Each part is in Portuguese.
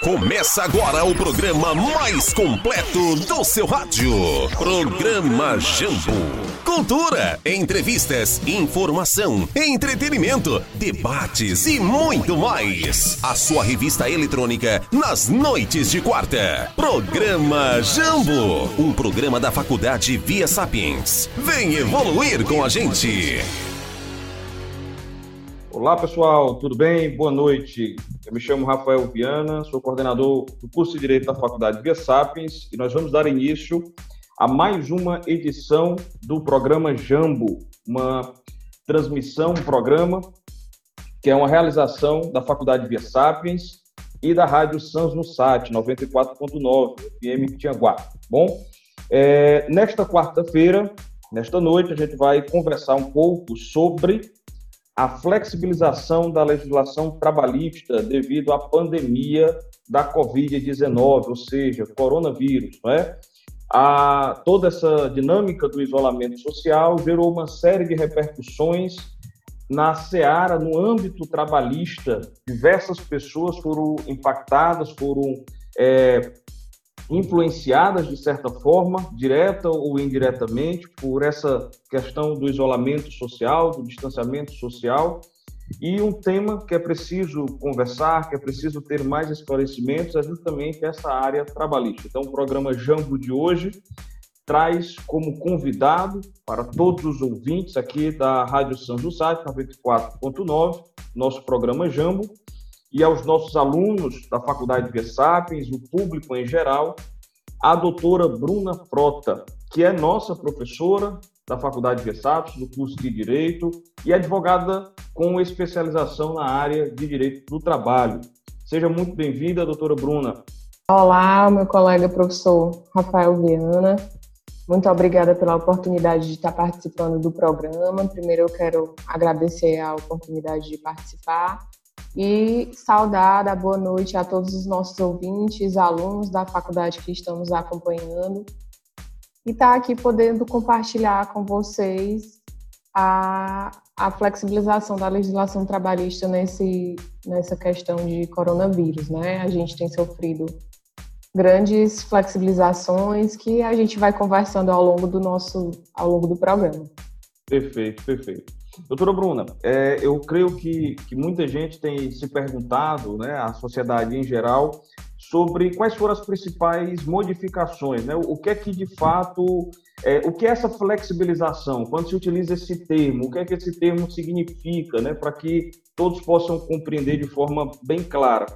Começa agora o programa mais completo do seu rádio. Programa Jambo. Cultura, entrevistas, informação, entretenimento, debates e muito mais. A sua revista eletrônica nas noites de quarta. Programa Jambo. Um programa da Faculdade Via Sapiens. Vem evoluir com a gente. Olá pessoal, tudo bem? Boa noite. Eu me chamo Rafael Viana, sou coordenador do curso de Direito da Faculdade Via Sapiens e nós vamos dar início a mais uma edição do programa Jambo, uma transmissão, um programa que é uma realização da Faculdade Via Sapiens e da Rádio Sans no SAT 94.9 FM Tianguá. Bom, é, nesta quarta-feira, nesta noite, a gente vai conversar um pouco sobre a flexibilização da legislação trabalhista devido à pandemia da Covid-19, ou seja, coronavírus, não é? A, toda essa dinâmica do isolamento social gerou uma série de repercussões na seara, no âmbito trabalhista. Diversas pessoas foram impactadas, foram é, influenciadas de certa forma, direta ou indiretamente, por essa questão do isolamento social, do distanciamento social, e um tema que é preciso conversar, que é preciso ter mais esclarecimentos, é justamente essa área trabalhista. Então, o programa Jambo de hoje traz como convidado para todos os ouvintes aqui da Rádio São José 94.9, nosso programa Jambo, e aos nossos alunos da Faculdade de o público em geral, a doutora Bruna Frota, que é nossa professora da Faculdade de do curso de Direito, e advogada com especialização na área de Direito do Trabalho. Seja muito bem-vinda, doutora Bruna. Olá, meu colega professor Rafael Viana. Muito obrigada pela oportunidade de estar participando do programa. Primeiro, eu quero agradecer a oportunidade de participar e saudar, dar boa noite a todos os nossos ouvintes, alunos da faculdade que estão nos acompanhando e estar tá aqui podendo compartilhar com vocês a, a flexibilização da legislação trabalhista nesse, nessa questão de coronavírus, né? A gente tem sofrido grandes flexibilizações que a gente vai conversando ao longo do nosso, ao longo do programa. Perfeito, perfeito. Doutora Bruna, é, eu creio que, que muita gente tem se perguntado, né, a sociedade em geral, sobre quais foram as principais modificações, né? O que é que de fato, é, o que é essa flexibilização? Quando se utiliza esse termo, o que é que esse termo significa, né? Para que todos possam compreender de forma bem clara.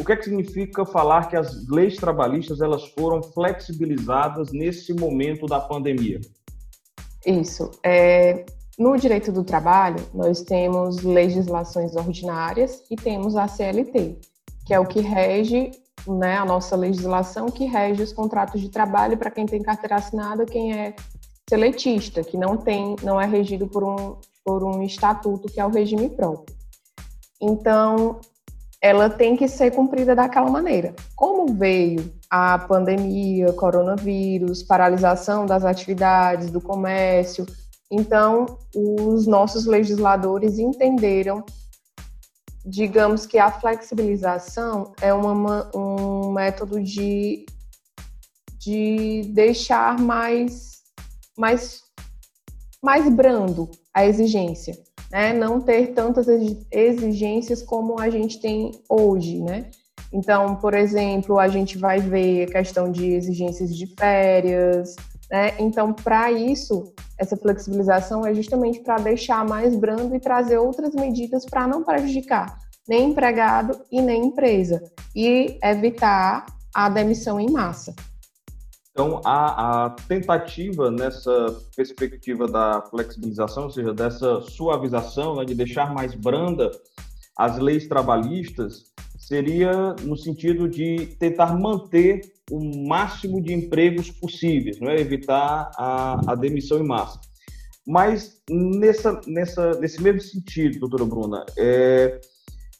O que é que significa falar que as leis trabalhistas elas foram flexibilizadas nesse momento da pandemia? Isso. É, no direito do trabalho, nós temos legislações ordinárias e temos a CLT, que é o que rege né, a nossa legislação, que rege os contratos de trabalho para quem tem carteira assinada, quem é seletista, que não tem, não é regido por um, por um estatuto que é o regime próprio. Então, ela tem que ser cumprida daquela maneira. Como veio a pandemia, coronavírus, paralisação das atividades, do comércio, então, os nossos legisladores entenderam, digamos que a flexibilização é uma, um método de, de deixar mais, mais, mais brando a exigência, né? não ter tantas exigências como a gente tem hoje, né? Então, por exemplo, a gente vai ver a questão de exigências de férias, né? Então, para isso, essa flexibilização é justamente para deixar mais brando e trazer outras medidas para não prejudicar nem empregado e nem empresa e evitar a demissão em massa. Então, a, a, tentativa nessa perspectiva da flexibilização, ou seja, dessa suavização, né, de deixar mais branda as leis trabalhistas, seria no sentido de tentar manter o máximo de empregos possíveis, não é? evitar a, a demissão em massa. Mas nessa, nessa, nesse mesmo sentido, doutora Bruna, é,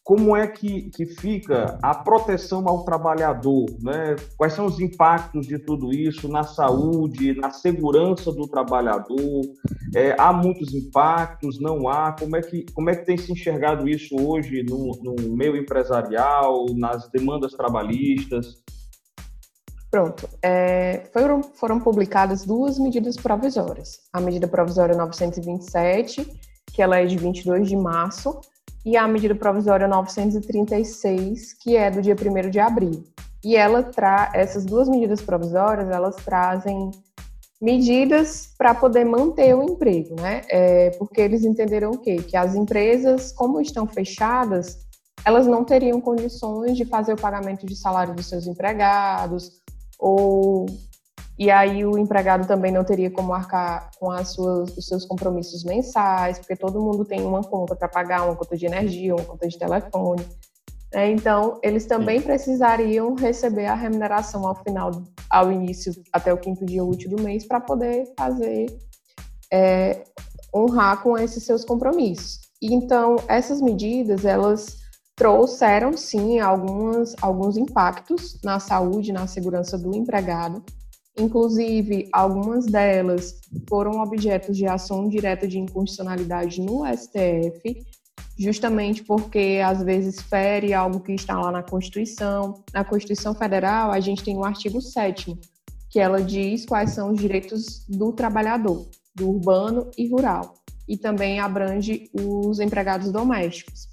como é que, que fica a proteção ao trabalhador, né? Quais são os impactos de tudo isso na saúde, na segurança do trabalhador? É, há muitos impactos, não há? Como é que, como é que tem se enxergado isso hoje no, no meio empresarial, nas demandas trabalhistas? Pronto. É, foram, foram publicadas duas medidas provisórias. A medida provisória 927, que ela é de 22 de março, e a medida provisória 936, que é do dia 1 de abril. E ela tra essas duas medidas provisórias, elas trazem medidas para poder manter o emprego, né? É, porque eles entenderam o quê? Que as empresas, como estão fechadas, elas não teriam condições de fazer o pagamento de salário dos seus empregados, ou e aí o empregado também não teria como arcar com as suas, os seus compromissos mensais, porque todo mundo tem uma conta para pagar, uma conta de energia, uma conta de telefone. Né? Então, eles também precisariam receber a remuneração ao final, ao início, até o quinto dia útil do mês, para poder fazer, é, honrar com esses seus compromissos. Então, essas medidas, elas trouxeram, sim, algumas, alguns impactos na saúde, na segurança do empregado, Inclusive, algumas delas foram objetos de ação direta de inconstitucionalidade no STF, justamente porque às vezes fere algo que está lá na Constituição. Na Constituição Federal, a gente tem o artigo 7 que ela diz quais são os direitos do trabalhador, do urbano e rural, e também abrange os empregados domésticos,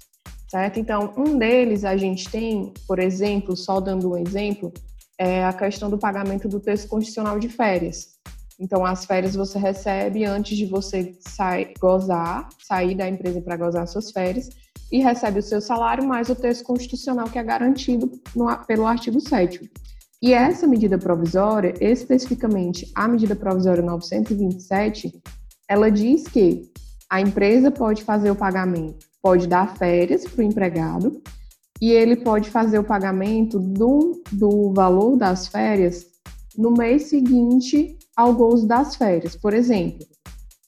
certo? Então, um deles a gente tem, por exemplo, só dando um exemplo, é a questão do pagamento do texto constitucional de férias. Então, as férias você recebe antes de você sair, gozar, sair da empresa para gozar suas férias, e recebe o seu salário mais o texto constitucional que é garantido no, pelo artigo 7 E essa medida provisória, especificamente a medida provisória 927, ela diz que a empresa pode fazer o pagamento, pode dar férias para o empregado, e ele pode fazer o pagamento do, do valor das férias no mês seguinte ao gozo das férias. Por exemplo,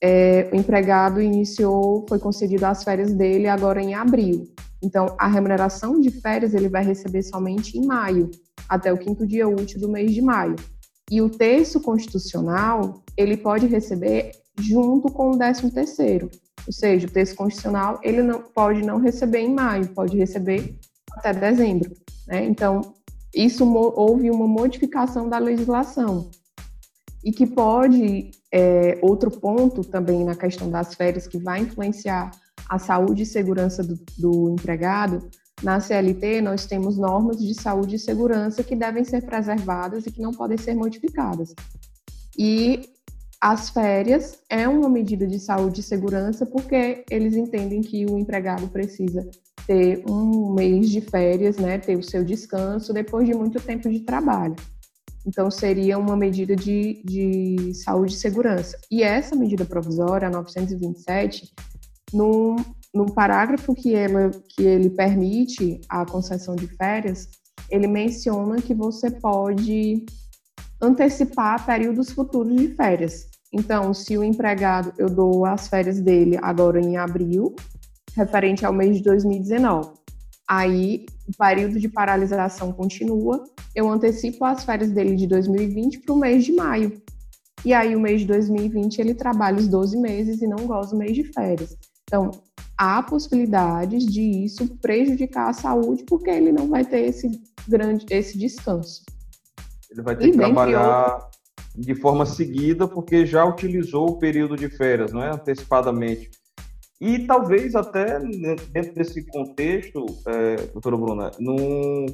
é, o empregado iniciou, foi concedido as férias dele agora em abril. Então, a remuneração de férias ele vai receber somente em maio, até o quinto dia útil do mês de maio. E o texto constitucional, ele pode receber junto com o décimo terceiro. Ou seja, o texto constitucional, ele não pode não receber em maio, pode receber até dezembro. Né? Então, isso houve uma modificação da legislação e que pode, é, outro ponto também na questão das férias que vai influenciar a saúde e segurança do, do empregado, na CLT nós temos normas de saúde e segurança que devem ser preservadas e que não podem ser modificadas. E as férias é uma medida de saúde e segurança porque eles entendem que o empregado precisa ter um mês de férias, né, ter o seu descanso depois de muito tempo de trabalho. Então, seria uma medida de, de saúde e segurança. E essa medida provisória, a 927, no, no parágrafo que, ela, que ele permite a concessão de férias, ele menciona que você pode antecipar períodos futuros de férias. Então, se o empregado, eu dou as férias dele agora em abril, referente ao mês de 2019. Aí, o período de paralisação continua, eu antecipo as férias dele de 2020 para o mês de maio. E aí, o mês de 2020, ele trabalha os 12 meses e não goza o mês de férias. Então, há possibilidades de isso prejudicar a saúde, porque ele não vai ter esse grande esse descanso. Ele vai ter e que trabalhar de forma seguida, porque já utilizou o período de férias, não é? Antecipadamente. E talvez até dentro desse contexto, é, doutora Bruna, num,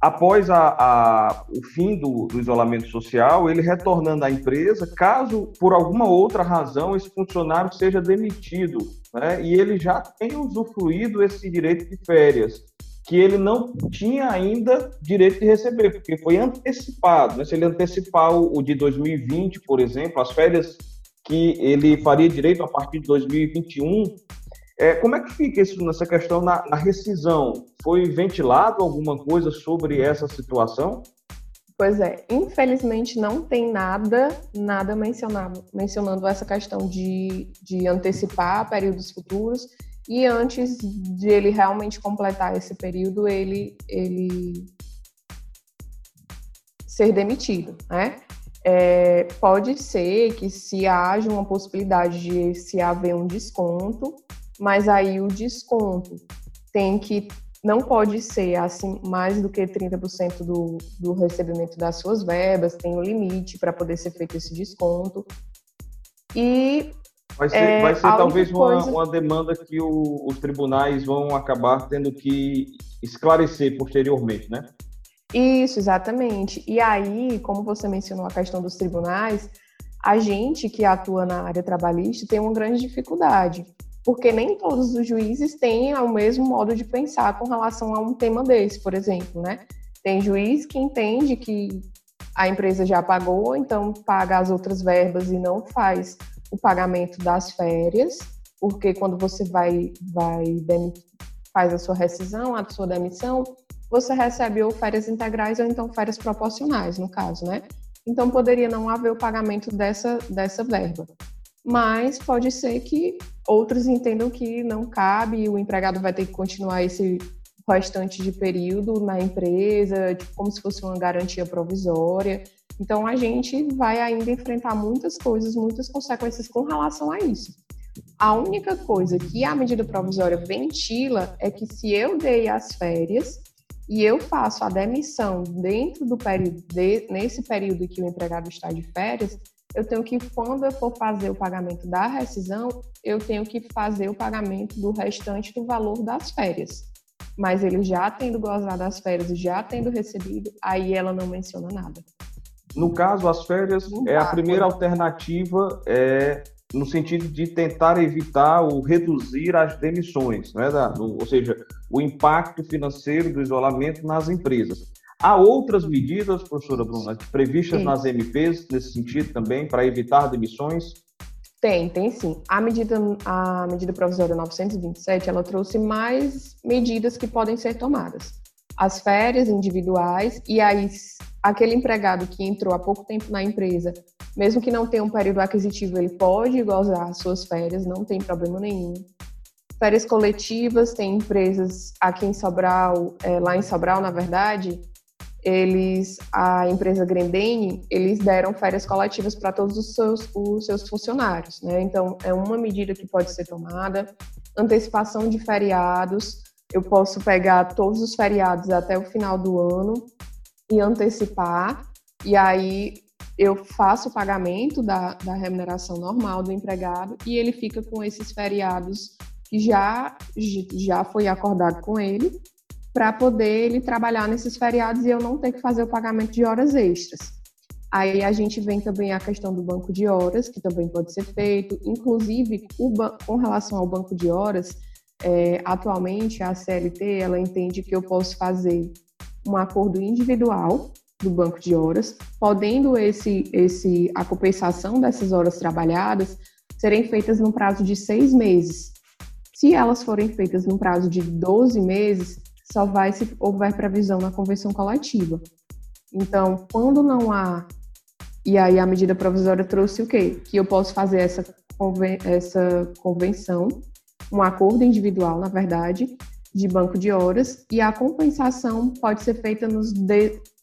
após a, a, o fim do, do, isolamento social, ele retornando à empresa, caso por alguma outra razão esse funcionário seja demitido, né, e ele já tenha usufruído esse direito de férias, que ele não tinha ainda direito de receber, porque foi antecipado. Né, se ele antecipar o, de 2020, por exemplo, as férias que ele faria direito a partir de 2021. É, como é que fica isso nessa questão na, na, rescisão? Foi ventilado alguma coisa sobre essa situação? Pois é, infelizmente não tem nada, nada mencionado, mencionando essa questão de, de antecipar períodos futuros e antes de ele realmente completar esse período, ele, ele ser demitido, né? É, pode ser que se haja uma possibilidade de se haver um desconto, mas aí o desconto tem que não pode ser assim mais do que 30% do, do recebimento das suas verbas, tem um limite para poder ser feito esse desconto. E vai ser, é, vai ser talvez coisa... uma, uma, demanda que o, os tribunais vão acabar tendo que esclarecer posteriormente, né? Isso, exatamente. E aí, como você mencionou a questão dos tribunais, a gente que atua na área trabalhista tem uma grande dificuldade, porque nem todos os juízes têm o mesmo modo de pensar com relação a um tema desse, por exemplo, né? Tem juiz que entende que a empresa já pagou, então paga as outras verbas e não faz o pagamento das férias, porque quando você vai, vai faz a sua rescisão, a sua demissão, você recebe ou férias integrais ou então férias proporcionais, no caso, né? Então poderia não haver o pagamento dessa, dessa verba. Mas pode ser que outros entendam que não cabe, o empregado vai ter que continuar esse restante de período na empresa, tipo, como se fosse uma garantia provisória. Então a gente vai ainda enfrentar muitas coisas, muitas consequências com relação a isso. A única coisa que a medida provisória ventila é que se eu dei as férias, e eu faço a demissão dentro do período, de, nesse período que o empregado está de férias, eu tenho que, quando eu for fazer o pagamento da rescisão, eu tenho que fazer o pagamento do restante do valor das férias. Mas ele já tendo gozado das férias e já tendo recebido, aí ela não menciona nada. No caso, as férias é a primeira alternativa é, no sentido de tentar evitar ou reduzir as demissões, né, ou seja, o impacto financeiro do isolamento nas empresas. Há outras medidas, professora Bruna, previstas sim. nas MPs nesse sentido também, para evitar demissões? Tem, tem sim. A medida, a medida provisória 927, ela trouxe mais medidas que podem ser tomadas. As férias individuais, e aí aquele empregado que entrou há pouco tempo na empresa, mesmo que não tenha um período aquisitivo, ele pode gozar suas férias, não tem problema nenhum. Férias coletivas, tem empresas aqui em Sobral, é, lá em Sobral, na verdade, eles, a empresa Grendene, eles deram férias coletivas para todos os seus, os seus funcionários, né? Então, é uma medida que pode ser tomada. Antecipação de feriados, eu posso pegar todos os feriados até o final do ano e antecipar, e aí eu faço o pagamento da, da remuneração normal do empregado e ele fica com esses feriados que já, já foi acordado com ele, para poder ele trabalhar nesses feriados e eu não ter que fazer o pagamento de horas extras. Aí a gente vem também a questão do banco de horas, que também pode ser feito. Inclusive, com relação ao banco de horas, é, atualmente a CLT ela entende que eu posso fazer um acordo individual do banco de horas, podendo esse, esse, a compensação dessas horas trabalhadas serem feitas no prazo de seis meses. Se elas forem feitas no prazo de 12 meses, só vai se houver previsão na convenção coletiva. Então, quando não há. E aí a medida provisória trouxe o quê? Que eu posso fazer essa, conven... essa convenção, um acordo individual, na verdade, de banco de horas e a compensação pode ser feita nos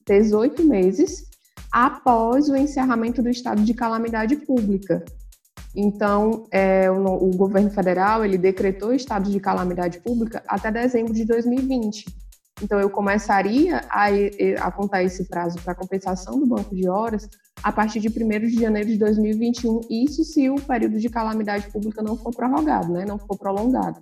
18 meses após o encerramento do estado de calamidade pública. Então, é, o, o, governo federal ele decretou estado de calamidade pública até dezembro de 2020. Então, eu começaria a, a contar esse prazo para compensação do banco de horas a partir de 1 de janeiro de 2021, isso se o período de calamidade pública não for prorrogado, né, não for prolongado.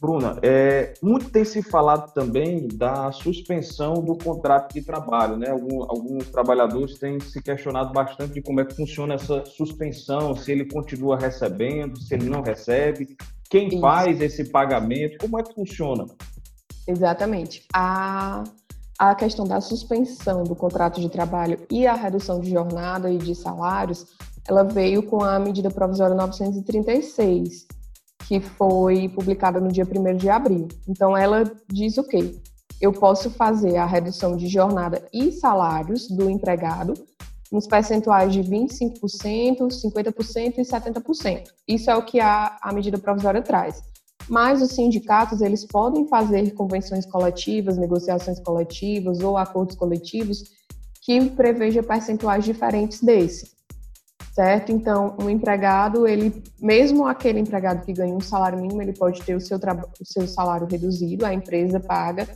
Bruna, é, muito tem se falado também da suspensão do contrato de trabalho, né? Alguns, alguns, trabalhadores têm se questionado bastante de como é que funciona essa suspensão, se ele continua recebendo, se ele não recebe, quem Isso. faz esse pagamento, como é que funciona? Exatamente. A, a questão da suspensão do contrato de trabalho e a redução de jornada e de salários, ela veio com a medida provisória 936 que foi publicada no dia 1 de abril. Então, ela diz o quê? Eu posso fazer a redução de jornada e salários do empregado nos percentuais de 25%, 50% e 70%. Isso é o que a, a medida provisória traz. Mas os sindicatos eles podem fazer convenções coletivas, negociações coletivas ou acordos coletivos que preveja percentuais diferentes desse, certo? Então, um empregado, ele, mesmo aquele empregado que ganha um salário mínimo, ele pode ter o seu, o seu salário reduzido, a empresa paga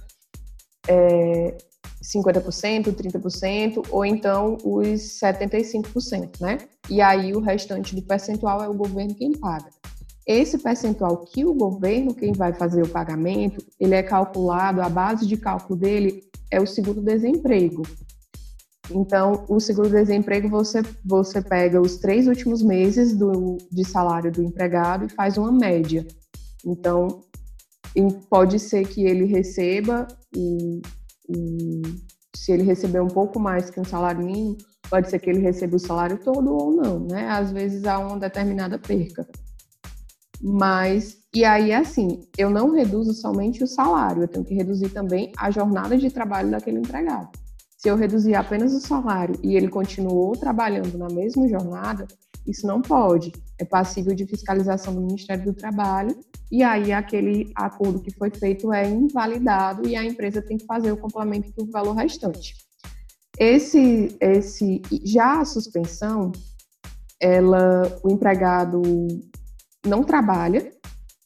é, 50%, 30%, ou então os 75%, né? E aí o restante do percentual é o governo quem paga. Esse percentual que o governo, quem vai fazer o pagamento, ele é calculado, a base de cálculo dele é o seguro-desemprego. Então, o seguro-desemprego, você, você pega os três últimos meses do, de salário do empregado e faz uma média. Então, pode ser que ele receba, e, e, se ele receber um pouco mais que um salário mínimo, pode ser que ele receba o salário todo ou não, né? Às vezes há uma determinada perca. Mas, e aí, assim, eu não reduzo somente o salário, eu tenho que reduzir também a jornada de trabalho daquele empregado. Se eu reduzir apenas o salário e ele continuou trabalhando na mesma jornada, isso não pode. É passível de fiscalização do Ministério do Trabalho e aí aquele acordo que foi feito é invalidado e a empresa tem que fazer o complemento do valor restante. Esse, esse, já a suspensão, ela, o empregado não trabalha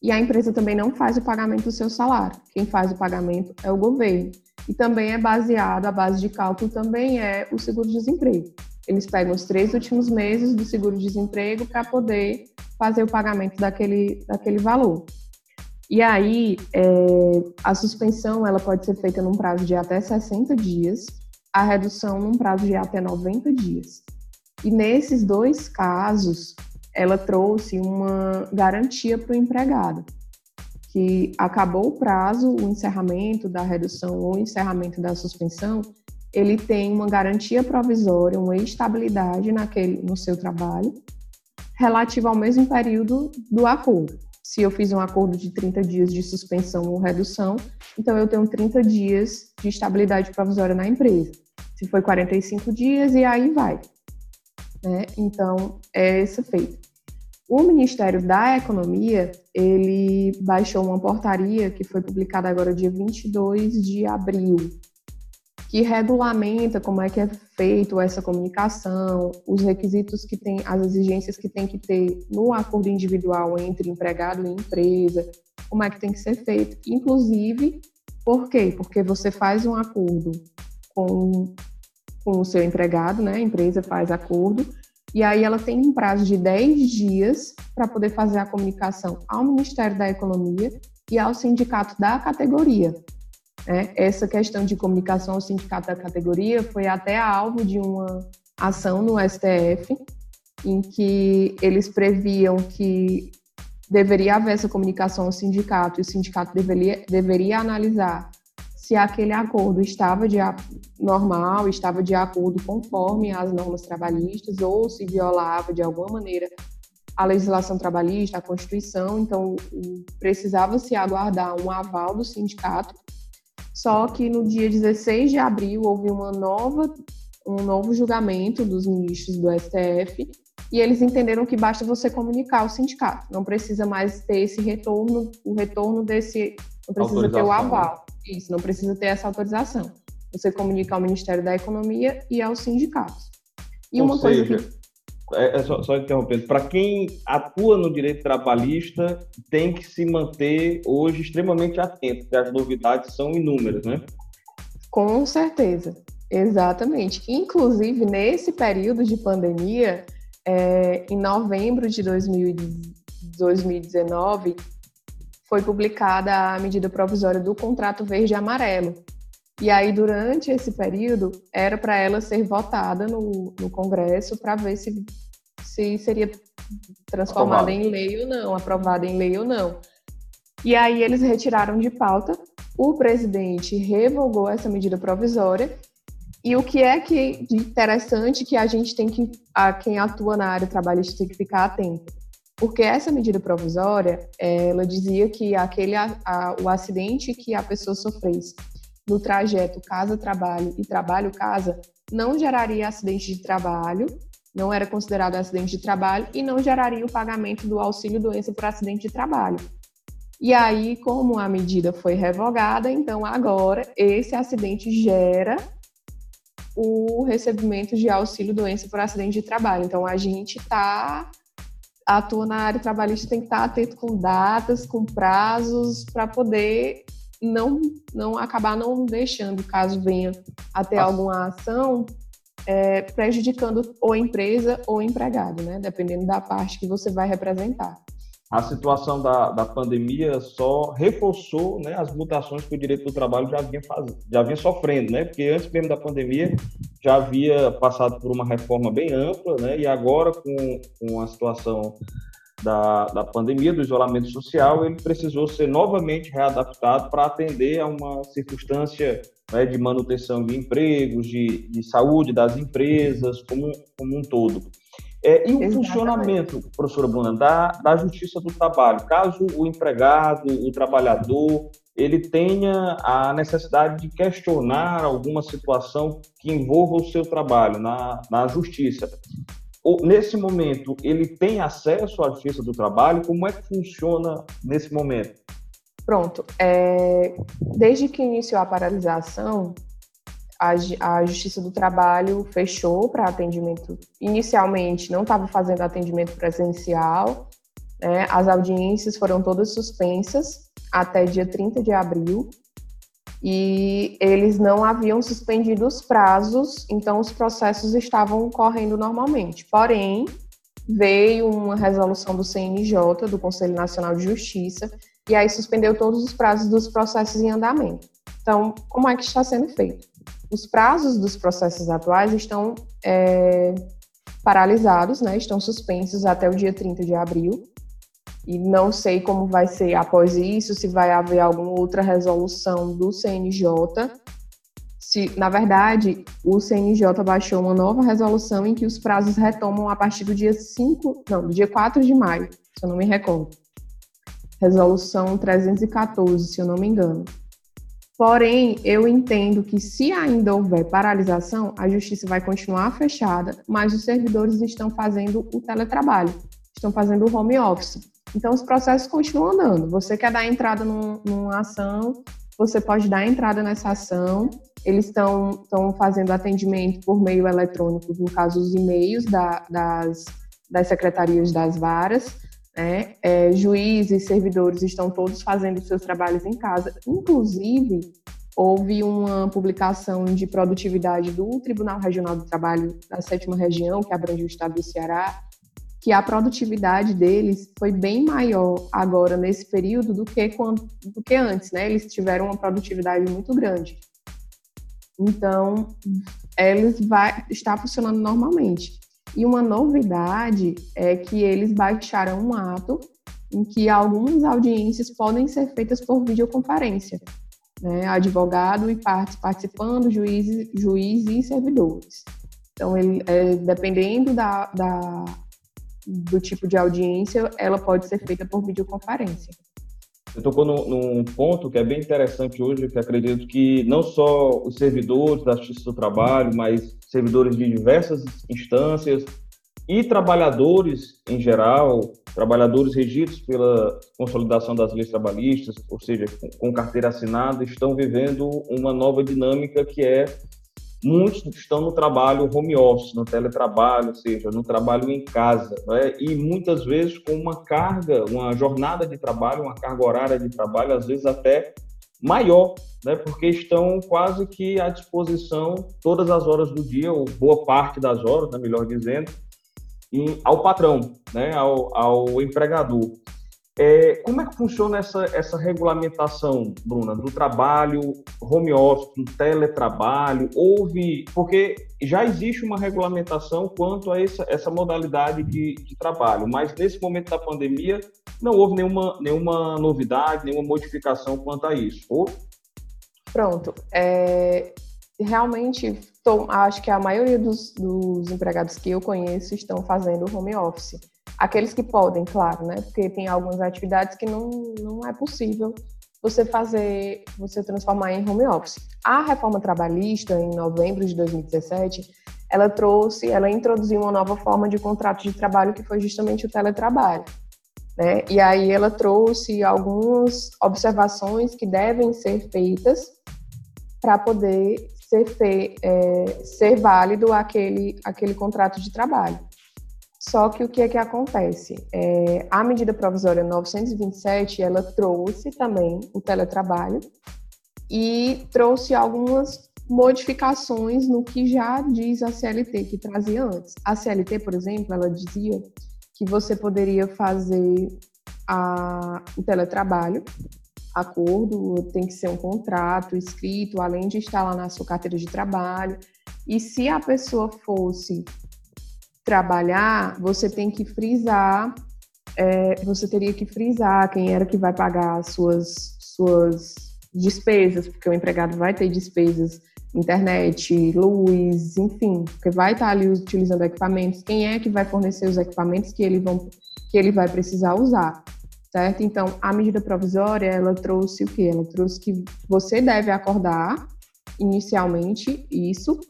e a empresa também não faz o pagamento do seu salário. Quem faz o pagamento é o governo. E também é baseado, a base de cálculo também é o seguro-desemprego. Eles pegam os três últimos meses do seguro-desemprego para poder fazer o pagamento daquele, daquele valor. E aí, é, a suspensão ela pode ser feita num prazo de até 60 dias, a redução num prazo de até 90 dias. E nesses dois casos, ela trouxe uma garantia para o empregado, que acabou o prazo, o encerramento da redução ou encerramento da suspensão, ele tem uma garantia provisória, uma estabilidade naquele, no seu trabalho, relativa ao mesmo período do acordo. Se eu fiz um acordo de 30 dias de suspensão ou redução, então eu tenho 30 dias de estabilidade provisória na empresa. Se foi 45 dias, e aí vai. Né? Então, é esse feito. O Ministério da Economia, ele baixou uma portaria que foi publicada agora dia 22 de abril, que regulamenta como é que é feito essa comunicação, os requisitos que tem, as exigências que tem que ter no acordo individual entre empregado e empresa, como é que tem que ser feito. Inclusive, por quê? Porque você faz um acordo com, com o seu empregado, né? A empresa faz acordo, e aí ela tem um prazo de 10 dias para poder fazer a comunicação ao Ministério da Economia e ao sindicato da categoria. É, essa questão de comunicação ao sindicato da categoria foi até alvo de uma ação no STF, em que eles previam que deveria haver essa comunicação ao sindicato e o sindicato deveria, deveria analisar se aquele acordo estava de normal, estava de acordo conforme as normas trabalhistas ou se violava de alguma maneira a legislação trabalhista, a Constituição, então precisava se aguardar um aval do sindicato. Só que no dia 16 de abril houve uma nova um novo julgamento dos ministros do STF e eles entenderam que basta você comunicar ao sindicato, não precisa mais ter esse retorno, o retorno desse, não precisa ter o né? aval. Isso, não precisa ter essa autorização. Você comunica ao Ministério da Economia e aos sindicatos. E Ou uma seja, coisa que... É, é só, só interrompendo, para quem atua no direito trabalhista, tem que se manter hoje extremamente atento, porque as novidades são inúmeras, né? Com certeza, exatamente. Inclusive, nesse período de pandemia, é, em novembro de 2019, foi publicada a medida provisória do contrato verde e amarelo. E aí, durante esse período, era para ela ser votada no, no Congresso para ver se, se seria transformada em lei ou não, aprovada em lei ou não. E aí eles retiraram de pauta, o presidente revogou essa medida provisória. E o que é que de interessante que a gente tem que, a quem atua na área trabalhista tem que ficar atento porque essa medida provisória, ela dizia que aquele a, o acidente que a pessoa sofresse no trajeto casa-trabalho e trabalho-casa não geraria acidente de trabalho, não era considerado acidente de trabalho e não geraria o pagamento do auxílio doença por acidente de trabalho. E aí, como a medida foi revogada, então agora esse acidente gera o recebimento de auxílio doença por acidente de trabalho. Então a gente está atua na área trabalhista tem que estar atento com datas, com prazos para poder não não acabar não deixando caso venha a ter alguma ação é, prejudicando ou a empresa ou o empregado, né? Dependendo da parte que você vai representar a situação da, da pandemia só reforçou né, as mutações que o direito do trabalho já vinha, faz, já vinha sofrendo, né? Porque antes mesmo da pandemia já havia passado por uma reforma bem ampla, né? E agora com, com a situação da, da pandemia, do isolamento social, ele precisou ser novamente readaptado para atender a uma circunstância né, de manutenção de empregos, de, de saúde das empresas, como, como um todo. É, e o Exatamente. funcionamento, professora Bruna, da, da justiça do trabalho, caso o empregado, o trabalhador, ele tenha a necessidade de questionar alguma situação que envolva o seu trabalho na, na justiça. Ou, nesse momento, ele tem acesso à justiça do trabalho? Como é que funciona nesse momento? Pronto. É, desde que iniciou a paralisação, a, a Justiça do Trabalho fechou para atendimento. Inicialmente, não estava fazendo atendimento presencial, né? as audiências foram todas suspensas até dia 30 de abril e eles não haviam suspendido os prazos, então os processos estavam correndo normalmente. Porém, veio uma resolução do CNJ, do Conselho Nacional de Justiça, e aí suspendeu todos os prazos dos processos em andamento. Então, como é que está sendo feito? Os prazos dos processos atuais estão é, paralisados, né? estão suspensos até o dia 30 de abril. E não sei como vai ser após isso, se vai haver alguma outra resolução do CNJ. Se, na verdade, o CNJ baixou uma nova resolução em que os prazos retomam a partir do dia 5, não, do dia 4 de maio, se eu não me recordo. Resolução 314, se eu não me engano. Porém, eu entendo que se ainda houver paralisação, a justiça vai continuar fechada, mas os servidores estão fazendo o teletrabalho, estão fazendo o home office. Então, os processos continuam andando. Você quer dar entrada num, numa ação, você pode dar entrada nessa ação. Eles estão fazendo atendimento por meio eletrônico, no caso, os e-mails da, das, das secretarias das varas. Né? É, juízes, servidores estão todos fazendo seus trabalhos em casa. Inclusive, houve uma publicação de produtividade do Tribunal Regional do Trabalho da Sétima Região, que abrange o estado do Ceará, que a produtividade deles foi bem maior agora nesse período do que, quando, do que antes, né? Eles tiveram uma produtividade muito grande. Então, eles vai estar funcionando normalmente. E uma novidade é que eles baixaram um ato em que algumas audiências podem ser feitas por videoconferência. Né? Advogado e partes participando, juízes, juiz e servidores. Então, ele, é, dependendo da, da, do tipo de audiência, ela pode ser feita por videoconferência. Você tocou num, num, ponto que é bem interessante hoje, que acredito que não só os servidores da Justiça do Trabalho, mas servidores de diversas instâncias e trabalhadores em geral, trabalhadores regidos pela consolidação das leis trabalhistas, ou seja, com, carteira assinada, estão vivendo uma nova dinâmica que é muitos estão no trabalho home office, no teletrabalho, ou seja, no trabalho em casa, né? e muitas vezes com uma carga, uma jornada de trabalho, uma carga horária de trabalho, às vezes até maior, né? porque estão quase que à disposição todas as horas do dia, ou boa parte das horas, né? melhor dizendo, ao patrão, né? ao, ao empregador. É, como é que funciona essa, essa regulamentação, Bruna, do trabalho home office, do teletrabalho? Houve, porque já existe uma regulamentação quanto a essa, essa modalidade de, de trabalho, mas nesse momento da pandemia não houve nenhuma, nenhuma novidade, nenhuma modificação quanto a isso. Houve? Pronto. É, realmente, tô, acho que a maioria dos, dos empregados que eu conheço estão fazendo home office. Aqueles que podem, claro, né? Porque tem algumas atividades que não, não é possível você fazer, você transformar em home office. A reforma trabalhista, em novembro de 2017, ela trouxe, ela introduziu uma nova forma de contrato de trabalho que foi justamente o teletrabalho. Né? E aí ela trouxe algumas observações que devem ser feitas para poder ser, fe, é, ser válido aquele, aquele contrato de trabalho. Só que o que é que acontece? É, a medida provisória 927, ela trouxe também o teletrabalho e trouxe algumas modificações no que já diz a CLT, que trazia antes. A CLT, por exemplo, ela dizia que você poderia fazer a, o teletrabalho, acordo, tem que ser um contrato escrito, além de estar lá na sua carteira de trabalho. E se a pessoa fosse trabalhar, você tem que frisar, é, você teria que frisar quem era que vai pagar as suas, suas despesas, porque o empregado vai ter despesas internet, luz, enfim, porque vai estar ali utilizando equipamentos, quem é que vai fornecer os equipamentos que ele, vão, que ele vai precisar usar, certo? Então, a medida provisória, ela trouxe o quê? Ela trouxe que você deve acordar inicialmente isso,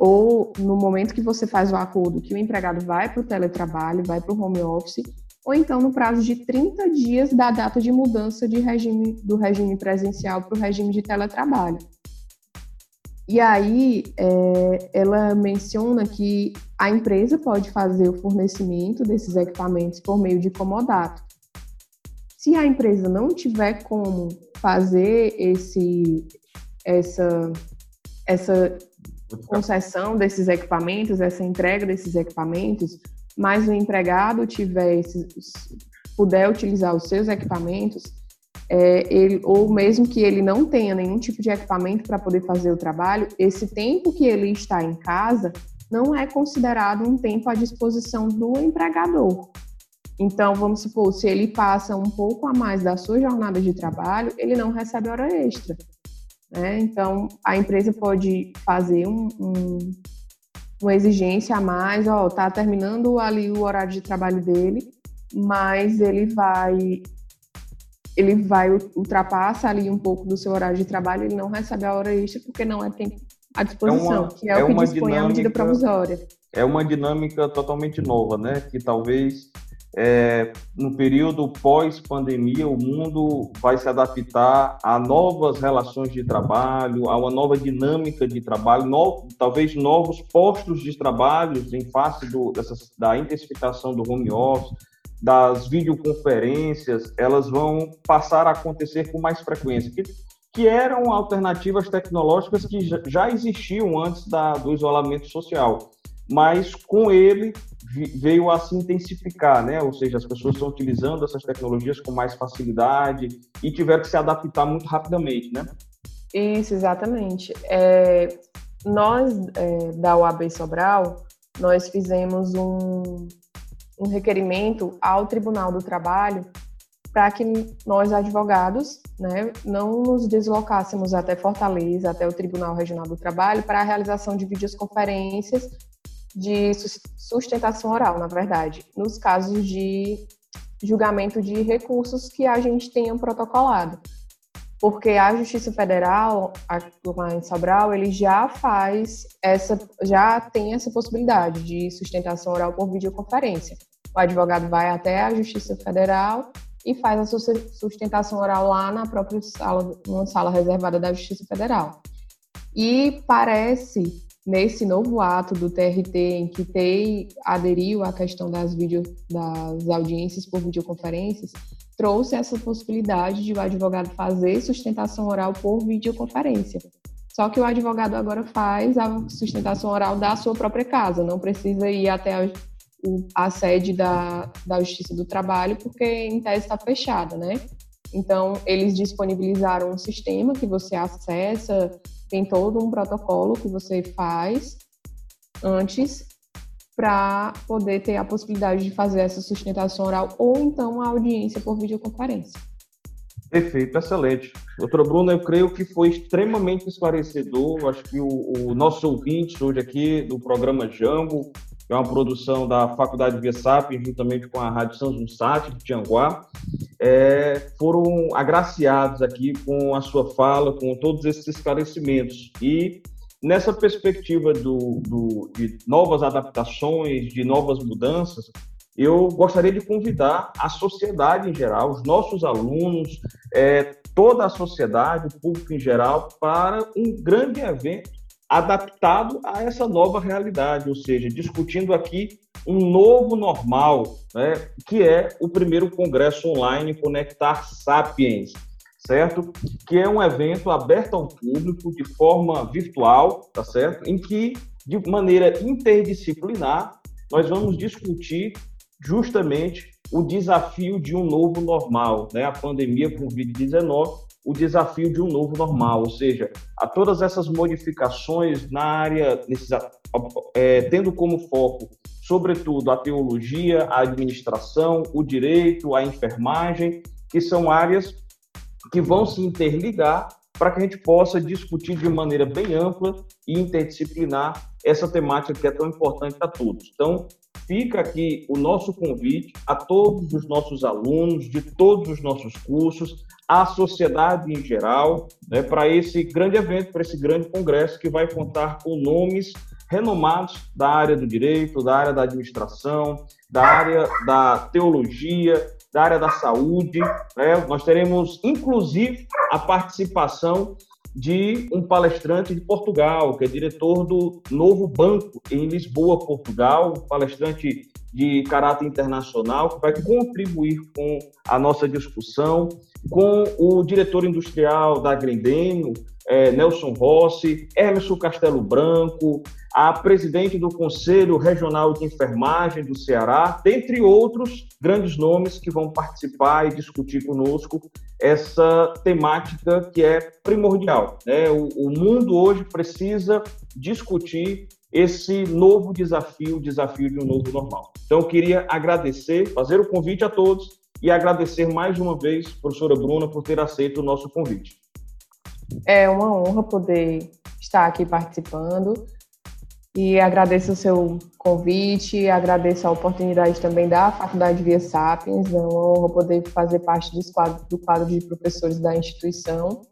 ou no momento que você faz o acordo que o empregado vai para o teletrabalho, vai para o home office, ou então no prazo de 30 dias da data de mudança de regime, do regime presencial para o regime de teletrabalho. E aí, é, ela menciona que a empresa pode fazer o fornecimento desses equipamentos por meio de comodato. Se a empresa não tiver como fazer esse, essa, essa concessão desses equipamentos, essa entrega desses equipamentos, mas o empregado tiver puder utilizar os seus equipamentos, é, ele, ou mesmo que ele não tenha nenhum tipo de equipamento para poder fazer o trabalho, esse tempo que ele está em casa não é considerado um tempo à disposição do empregador. Então, vamos supor, se ele passa um pouco a mais da sua jornada de trabalho, ele não recebe hora extra. Né? Então, a empresa pode fazer um, um, uma exigência a mais, ó, tá terminando ali o horário de trabalho dele, mas ele vai ele vai ultrapassa ali um pouco do seu horário de trabalho, ele não recebe a hora extra porque não é tempo à disposição, é uma, que é, é o que dispõe dinâmica, a medida provisória. É uma dinâmica totalmente nova, né? Que talvez é, no período pós-pandemia o mundo vai se adaptar a novas relações de trabalho, a uma nova dinâmica de trabalho, no, talvez novos postos de trabalho em face do, da intensificação do home office, das videoconferências, elas vão passar a acontecer com mais frequência, que, que eram alternativas tecnológicas que já existiam antes da, do isolamento social, mas com ele veio a se intensificar, né? Ou seja, as pessoas estão utilizando essas tecnologias com mais facilidade e tiveram que se adaptar muito rapidamente, né? Isso, exatamente. É, nós, é, da UAB Sobral, nós fizemos um, um requerimento ao Tribunal do Trabalho para que nós, advogados, né, não nos deslocássemos até Fortaleza, até o Tribunal Regional do Trabalho, para a realização de videoconferências de sustentação oral, na verdade, nos casos de julgamento de recursos que a gente tenha protocolado porque a Justiça Federal, lá em Sobral, ele já faz essa, já tem essa possibilidade de sustentação oral por videoconferência. O advogado vai até a Justiça Federal e faz a sustentação oral lá na própria sala, numa sala reservada da Justiça Federal. E parece, nesse novo ato do TRT, em que TEI aderiu à questão das, das audiências por videoconferências, trouxe essa possibilidade de o advogado fazer sustentação oral por videoconferência. Só que o advogado agora faz a sustentação oral da sua própria casa, não precisa ir até a, a sede da, da Justiça do Trabalho, porque em tese está fechada, né? Então, eles disponibilizaram um sistema que você acessa, tem todo um protocolo que você faz antes para poder ter a possibilidade de fazer essa sustentação oral ou então a audiência por videoconferência. Perfeito, excelente. Doutora Bruna, eu creio que foi extremamente esclarecedor. Acho que o, o nosso ouvinte hoje aqui do programa Jambo, que é uma produção da Faculdade Sapiens, juntamente com a Rádio São Sat de Tianguá, é, foram agraciados aqui com a sua fala, com todos esses esclarecimentos. E Nessa perspectiva do, do, de novas adaptações, de novas mudanças, eu gostaria de convidar a sociedade em geral, os nossos alunos, é, toda a sociedade, o público em geral, para um grande evento adaptado a essa nova realidade, ou seja, discutindo aqui um novo normal, né, que é o primeiro congresso online Conectar Sapiens, certo? Que é um evento aberto ao público de forma virtual, tá certo? Em que, de maneira interdisciplinar, nós vamos discutir justamente o desafio de um novo normal, né? A pandemia Covid-19, o desafio de um novo normal, ou seja, a todas essas modificações na área, nesses, é, tendo como foco, sobretudo, a teologia, a administração, o direito, a enfermagem, que são áreas que vão se interligar para que a gente possa discutir de maneira bem ampla e interdisciplinar essa temática que é tão importante para todos. Então, fica aqui o nosso convite a todos os nossos alunos de todos os nossos cursos, à sociedade em geral, né, para esse grande evento, para esse grande congresso que vai contar com nomes renomados da área do direito, da área da administração, da área da teologia, da área da saúde. Né? Nós teremos, inclusive, a participação de um palestrante de Portugal, que é diretor do Novo Banco em Lisboa, Portugal, palestrante de caráter internacional, que vai contribuir com a nossa discussão, com o diretor industrial da Grendeno, é, Nelson Rossi, Emerson Castelo Branco, a presidente do Conselho Regional de Enfermagem do Ceará, dentre outros grandes nomes que vão participar e discutir conosco essa temática que é primordial. Né? O, o mundo hoje precisa discutir esse novo desafio, o desafio de um novo normal. Então, eu queria agradecer, fazer o convite a todos e agradecer mais uma vez, professora Bruna, por ter aceito o nosso convite. É uma honra poder estar aqui participando e agradeço o seu convite, agradeço a oportunidade também da Faculdade Via Sapiens, é uma honra poder fazer parte do quadro, do quadro de professores da instituição.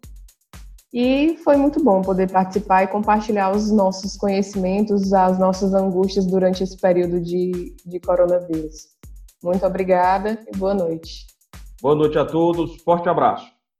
E foi muito bom poder participar e compartilhar os nossos conhecimentos, as nossas angústias durante esse período de, de coronavírus. Muito obrigada e boa noite. Boa noite a todos, forte abraço.